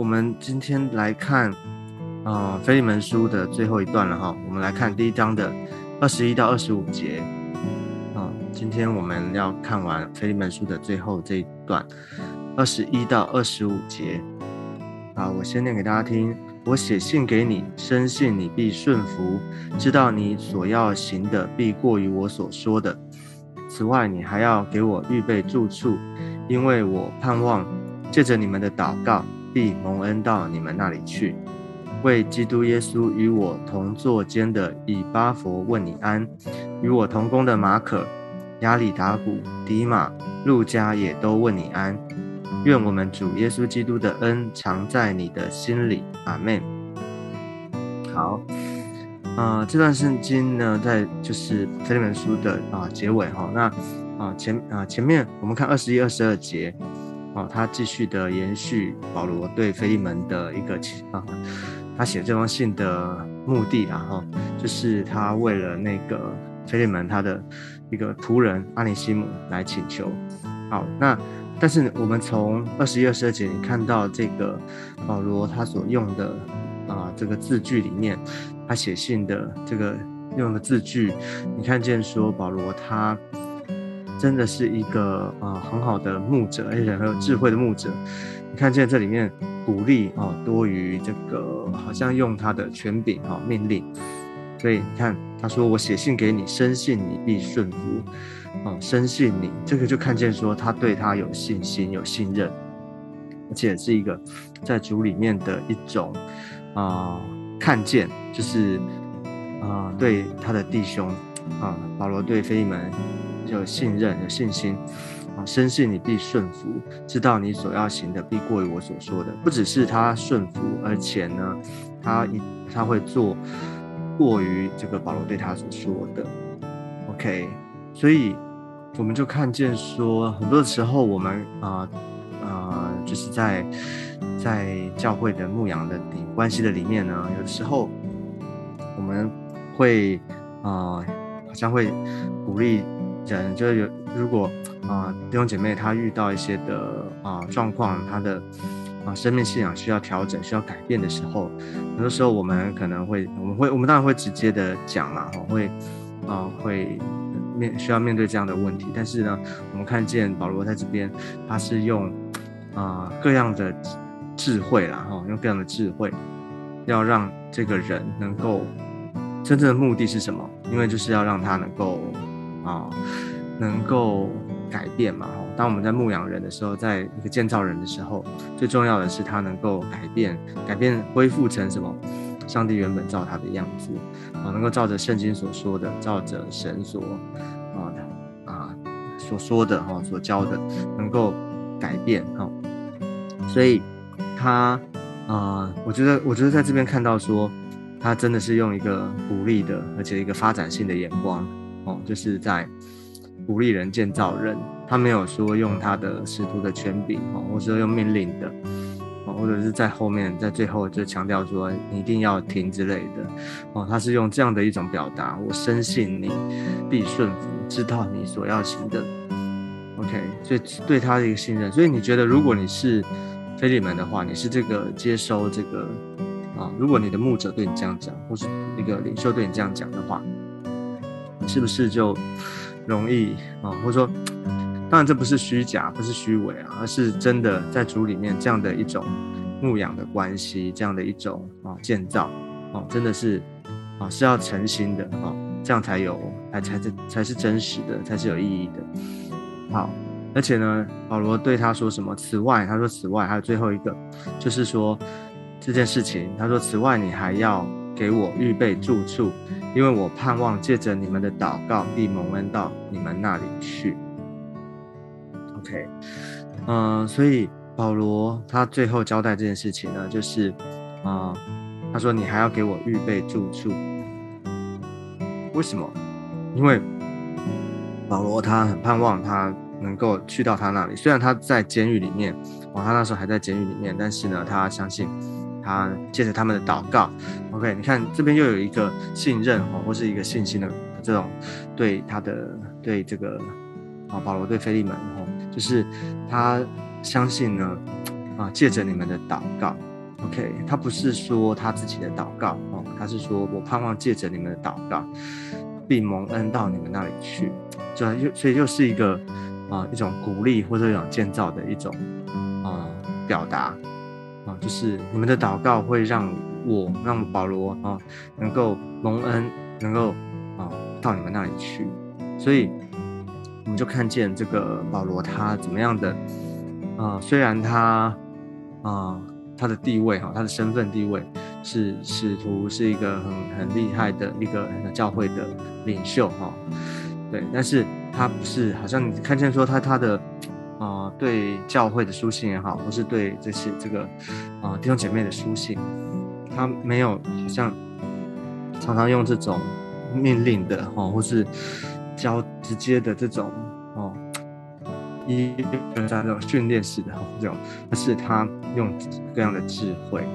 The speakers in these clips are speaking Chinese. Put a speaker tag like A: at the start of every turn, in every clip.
A: 我们今天来看啊《腓利门书》的最后一段了哈。我们来看第一章的二十一到二十五节啊。今天我们要看完《腓利门书》的最后这一段，二十一到二十五节啊。我先念给大家听。我写信给你，深信你必顺服，知道你所要行的必过于我所说的。此外，你还要给我预备住处，因为我盼望借着你们的祷告。必蒙恩到你们那里去，为基督耶稣与我同坐监的以巴佛问你安，与我同工的马可、亚里达古、迪马、路加也都问你安。愿我们主耶稣基督的恩常在你的心里。阿门。好，啊，这段圣经呢，在就是这本书的啊结尾哈。那啊前啊前面我们看二十一、二十二节。哦，他继续的延续保罗对菲利门的一个啊，他写这封信的目的，然后就是他为了那个菲利门他的一个仆人阿尼西姆来请求。好，那但是我们从二十一、二十二节你看到这个保罗他所用的啊这个字句里面，他写信的这个用的字句，你看见说保罗他。真的是一个啊很好的牧者，而且很有智慧的牧者。你看见这里面鼓励啊多于这个，好像用他的权柄哈命令。所以你看他说我写信给你，深信你必顺服。哦，深信你这个就看见说他对他有信心、有信任，而且是一个在主里面的一种啊看见，就是啊对他的弟兄啊保罗对菲门。有信任，有信心，啊，深信你必顺服，知道你所要行的必过于我所说的。不只是他顺服，而且呢，他一他会做过于这个保罗对他所说的。OK，所以我们就看见说，很多时候我们啊啊，就是在在教会的牧羊的里关系的里面呢，有时候我们会啊，好像会鼓励。人就是有，如果啊弟兄姐妹他遇到一些的啊状况，他的啊生命信仰需要调整、需要改变的时候，很多时候我们可能会，我们会，我们当然会直接的讲嘛，会啊会面需要面对这样的问题。但是呢，我们看见保罗在这边，他是用啊各样的智慧啦，哈，用各样的智慧，要让这个人能够真正的目的是什么？因为就是要让他能够。啊，能够改变嘛？当我们在牧养人的时候，在一个建造人的时候，最重要的是他能够改变，改变恢复成什么？上帝原本造他的样子啊，能够照着圣经所说的，照着神所啊啊所说的哈，所教的，能够改变哈。所以他啊，我觉得，我觉得在这边看到说，他真的是用一个鼓励的，而且一个发展性的眼光。哦，就是在鼓励人建造人，他没有说用他的使徒的权柄哦，或者说用命令的哦，或者是在后面在最后就强调说你一定要停之类的哦，他是用这样的一种表达，我深信你必顺服，知道你所要行的。OK，所以对他的一个信任，所以你觉得如果你是菲利门的话，你是这个接收这个啊，如果你的牧者对你这样讲，或是一个领袖对你这样讲的话。是不是就容易啊？或者说，当然这不是虚假，不是虚伪啊，而是真的在主里面这样的一种牧养的关系，这样的一种啊建造啊，真的是啊是要诚心的啊，这样才有才才是才是真实的，才是有意义的。好，而且呢，保罗对他说什么？此外，他说此外还有最后一个，就是说这件事情，他说此外你还要给我预备住处。因为我盼望借着你们的祷告，必蒙恩到你们那里去。OK，嗯，所以保罗他最后交代这件事情呢，就是啊，他说你还要给我预备住处。为什么？因为保罗他很盼望他能够去到他那里，虽然他在监狱里面，哦，他那时候还在监狱里面，但是呢，他相信。他借着他们的祷告，OK，你看这边又有一个信任哦，或是一个信心的这种对他的对这个啊保罗对菲利门哦，就是他相信呢啊借着你们的祷告。OK，他不是说他自己的祷告哦，他是说我盼望借着你们的祷告，并蒙恩到你们那里去，就又所以又是一个啊一种鼓励或者一种建造的一种啊表达，就是你们的祷告会让我让保罗啊能够蒙恩，能够啊到你们那里去，所以我们就看见这个保罗他怎么样的啊，虽然他啊。他的地位哈，他的身份地位是使徒，是一个很很厉害的一个教会的领袖哈，对，但是他不是好像你看见说他他的啊对教会的书信也好，或是对这些这个啊弟兄姐妹的书信，他没有好像常常用这种命令的哈，或是教直接的这种哦。一在这种训练式的这种，而是他用各样的智慧，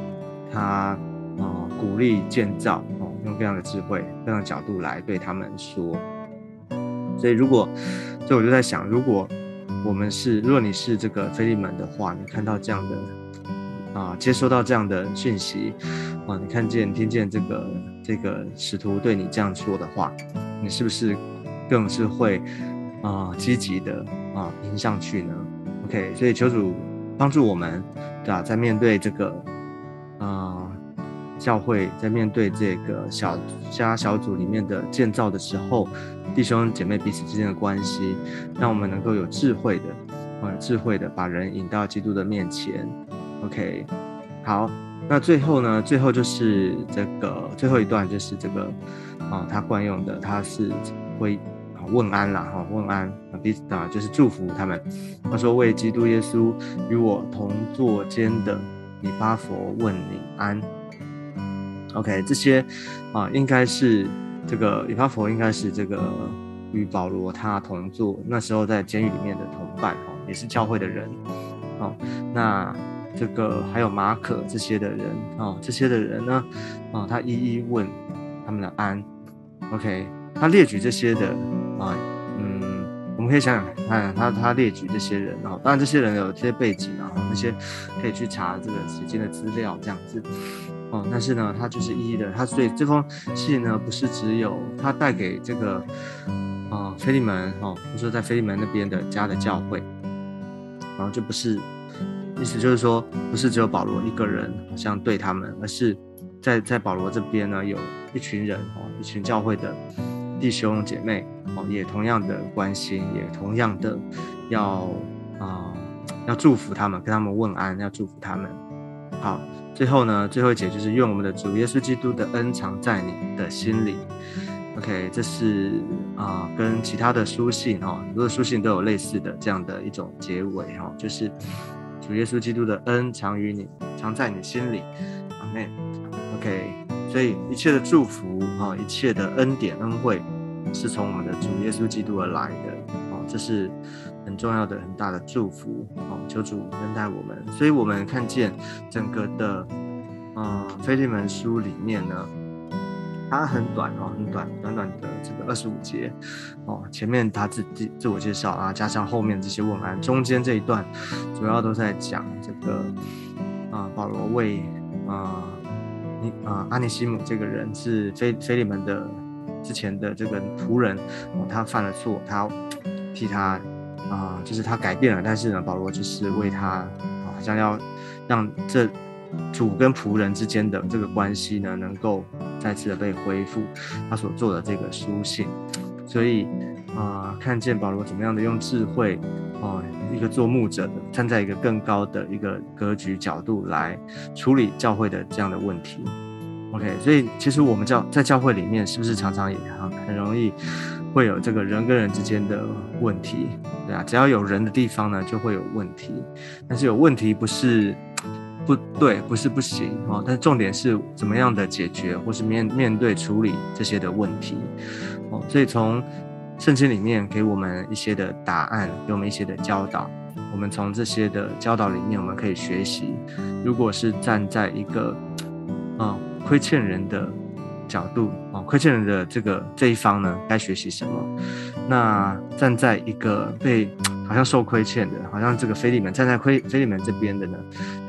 A: 他啊鼓励建造哦，用各样的智慧、各样的角度来对他们说。所以如果，所以我就在想，如果我们是，如果你是这个菲利门的话，你看到这样的啊，接收到这样的讯息啊，你看见、听见这个这个使徒对你这样说的话，你是不是更是会啊积极的？啊，迎上去呢？OK，所以求主帮助我们，对吧？在面对这个教会，在面对这个小家小组里面的建造的时候，弟兄姐妹彼此之间的关系，让我们能够有智慧的，啊，智慧的把人引到基督的面前。OK，好，那最后呢？最后就是这个最后一段，就是这个啊，他惯用的，他是会。问安了哈，问安啊，彼此啊，就是祝福他们。他说：“为基督耶稣与我同坐监的以巴佛问你安。” OK，这些啊，应该是这个以巴佛，应该是这个与保罗他同坐那时候在监狱里面的同伴哦，也是教会的人哦。那这个还有马可这些的人啊，这些的人呢啊，他一一问他们的安。OK，他列举这些的。啊，嗯，我们可以想想看，他他列举这些人，然后当然这些人有这些背景，啊那些可以去查这个时间的资料这样子，哦，但是呢，他就是一的，他所以这封信呢，不是只有他带给这个啊菲利门，哦，就说在菲利门那边的家的教会，然后就不是，意思就是说，不是只有保罗一个人好像对他们，而是在在保罗这边呢，有一群人哦，一群教会的。弟兄姐妹哦，也同样的关心，也同样的要啊，要祝福他们，跟他们问安，要祝福他们。好，最后呢，最后一节就是用我们的主耶稣基督的恩藏在你的心里。OK，这是啊，跟其他的书信哈，很多的书信都有类似的这样的一种结尾哈，就是主耶稣基督的恩藏于你，藏在你心里。阿门。OK。所以一切的祝福啊，一切的恩典恩惠，是从我们的主耶稣基督而来的，这是很重要的、很大的祝福哦！求主恩待我们。所以我们看见整个的啊《腓利门书》里面呢，它很短哦，很短，短短的这个二十五节哦。前面他自自自我介绍啊，加上后面这些问安，中间这一段主要都在讲这个啊保罗为啊。啊，阿尼西姆这个人是菲菲利门的之前的这个仆人哦，他犯了错，他替他啊，就是他改变了，但是呢，保罗就是为他，好像要让这主跟仆人之间的这个关系呢，能够再次的被恢复。他所做的这个书信，所以啊，看见保罗怎么样的用智慧，啊，一个做牧者的，站在一个更高的一个格局角度来处理教会的这样的问题。OK，所以其实我们教在教会里面，是不是常常也很很容易会有这个人跟人之间的问题，对啊，只要有人的地方呢，就会有问题。但是有问题不是不对，不是不行哦，但重点是怎么样的解决，或是面面对处理这些的问题哦。所以从圣经里面给我们一些的答案，给我们一些的教导，我们从这些的教导里面，我们可以学习。如果是站在一个啊。亏欠人的角度啊，亏欠人的这个这一方呢，该学习什么？那站在一个被好像受亏欠的，好像这个菲利门站在菲菲利门这边的呢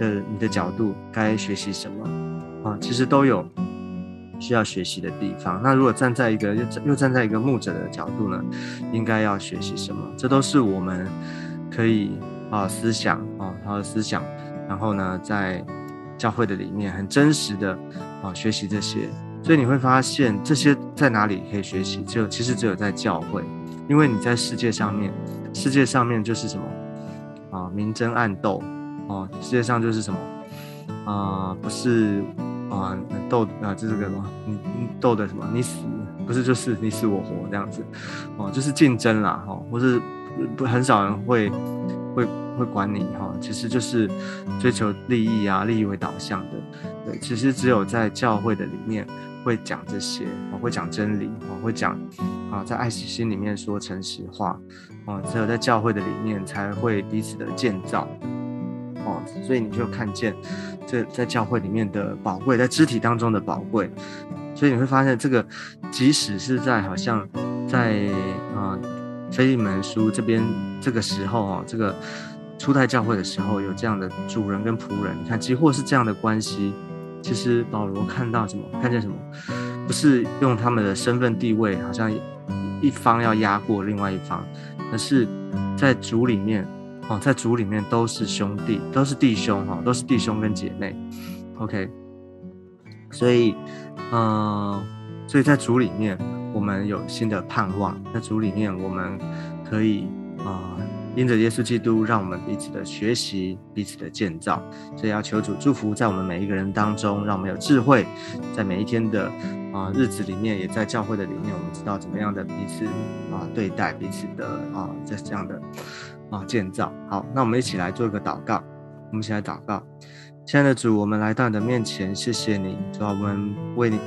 A: 的你的角度该学习什么啊？其实都有需要学习的地方。那如果站在一个又又站在一个牧者的角度呢，应该要学习什么？这都是我们可以啊思想啊他的思想，然后呢在教会的里面很真实的啊学习这些。所以你会发现这些在哪里可以学习？就其实只有在教会，因为你在世界上面，世界上面就是什么啊，明争暗斗哦，世界上就是什么啊，不是啊斗啊，这是个什么？你你斗的什么？你死不是就是你死我活这样子哦，就是竞争啦哈，或是不很少人会会会管你哈，其实就是追求利益啊，利益为导向的。对，其实只有在教会的里面。会讲这些，我会讲真理，我会讲啊，在爱惜心里面说诚实话，哦，只有在教会的里面才会彼此的建造，哦，所以你就看见这在教会里面的宝贵，在肢体当中的宝贵，所以你会发现这个，即使是在好像在啊，非利门书这边这个时候啊，这个初代教会的时候有这样的主人跟仆人，你看几乎是这样的关系。其实保罗看到什么？看见什么？不是用他们的身份地位，好像一方要压过另外一方，而是在主里面哦，在主里面都是兄弟，都是弟兄哈，都是弟兄跟姐妹。OK，所以，嗯，所以在主里面，我们有新的盼望。在主里面，我们可以啊。因着耶稣基督，让我们彼此的学习，彼此的建造，所以要求主祝福在我们每一个人当中，让我们有智慧，在每一天的啊日子里面，也在教会的里面，我们知道怎么样的彼此啊对待彼此的啊这这样的啊建造。好，那我们一起来做一个祷告，我们一起来祷告。亲爱的主，我们来到你的面前，谢谢你，主要，我们为你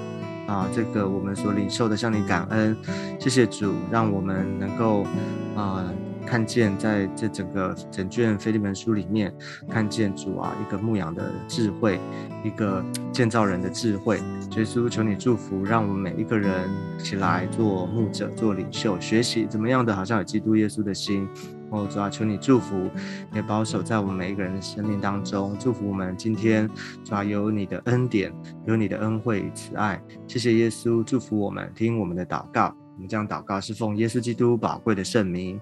A: 啊这个我们所领受的向你感恩，谢谢主，让我们能够啊。看见在这整个整卷腓利门书里面，看见主啊一个牧养的智慧，一个建造人的智慧。耶稣，求你祝福，让我们每一个人起来做牧者、做领袖，学习怎么样的，好像有基督耶稣的心。哦，主啊，求你祝福，也保守在我们每一个人的生命当中，祝福我们今天主啊有你的恩典，有你的恩惠与慈爱。谢谢耶稣，祝福我们，听我们的祷告。我们将祷告是奉耶稣基督宝贵的圣名。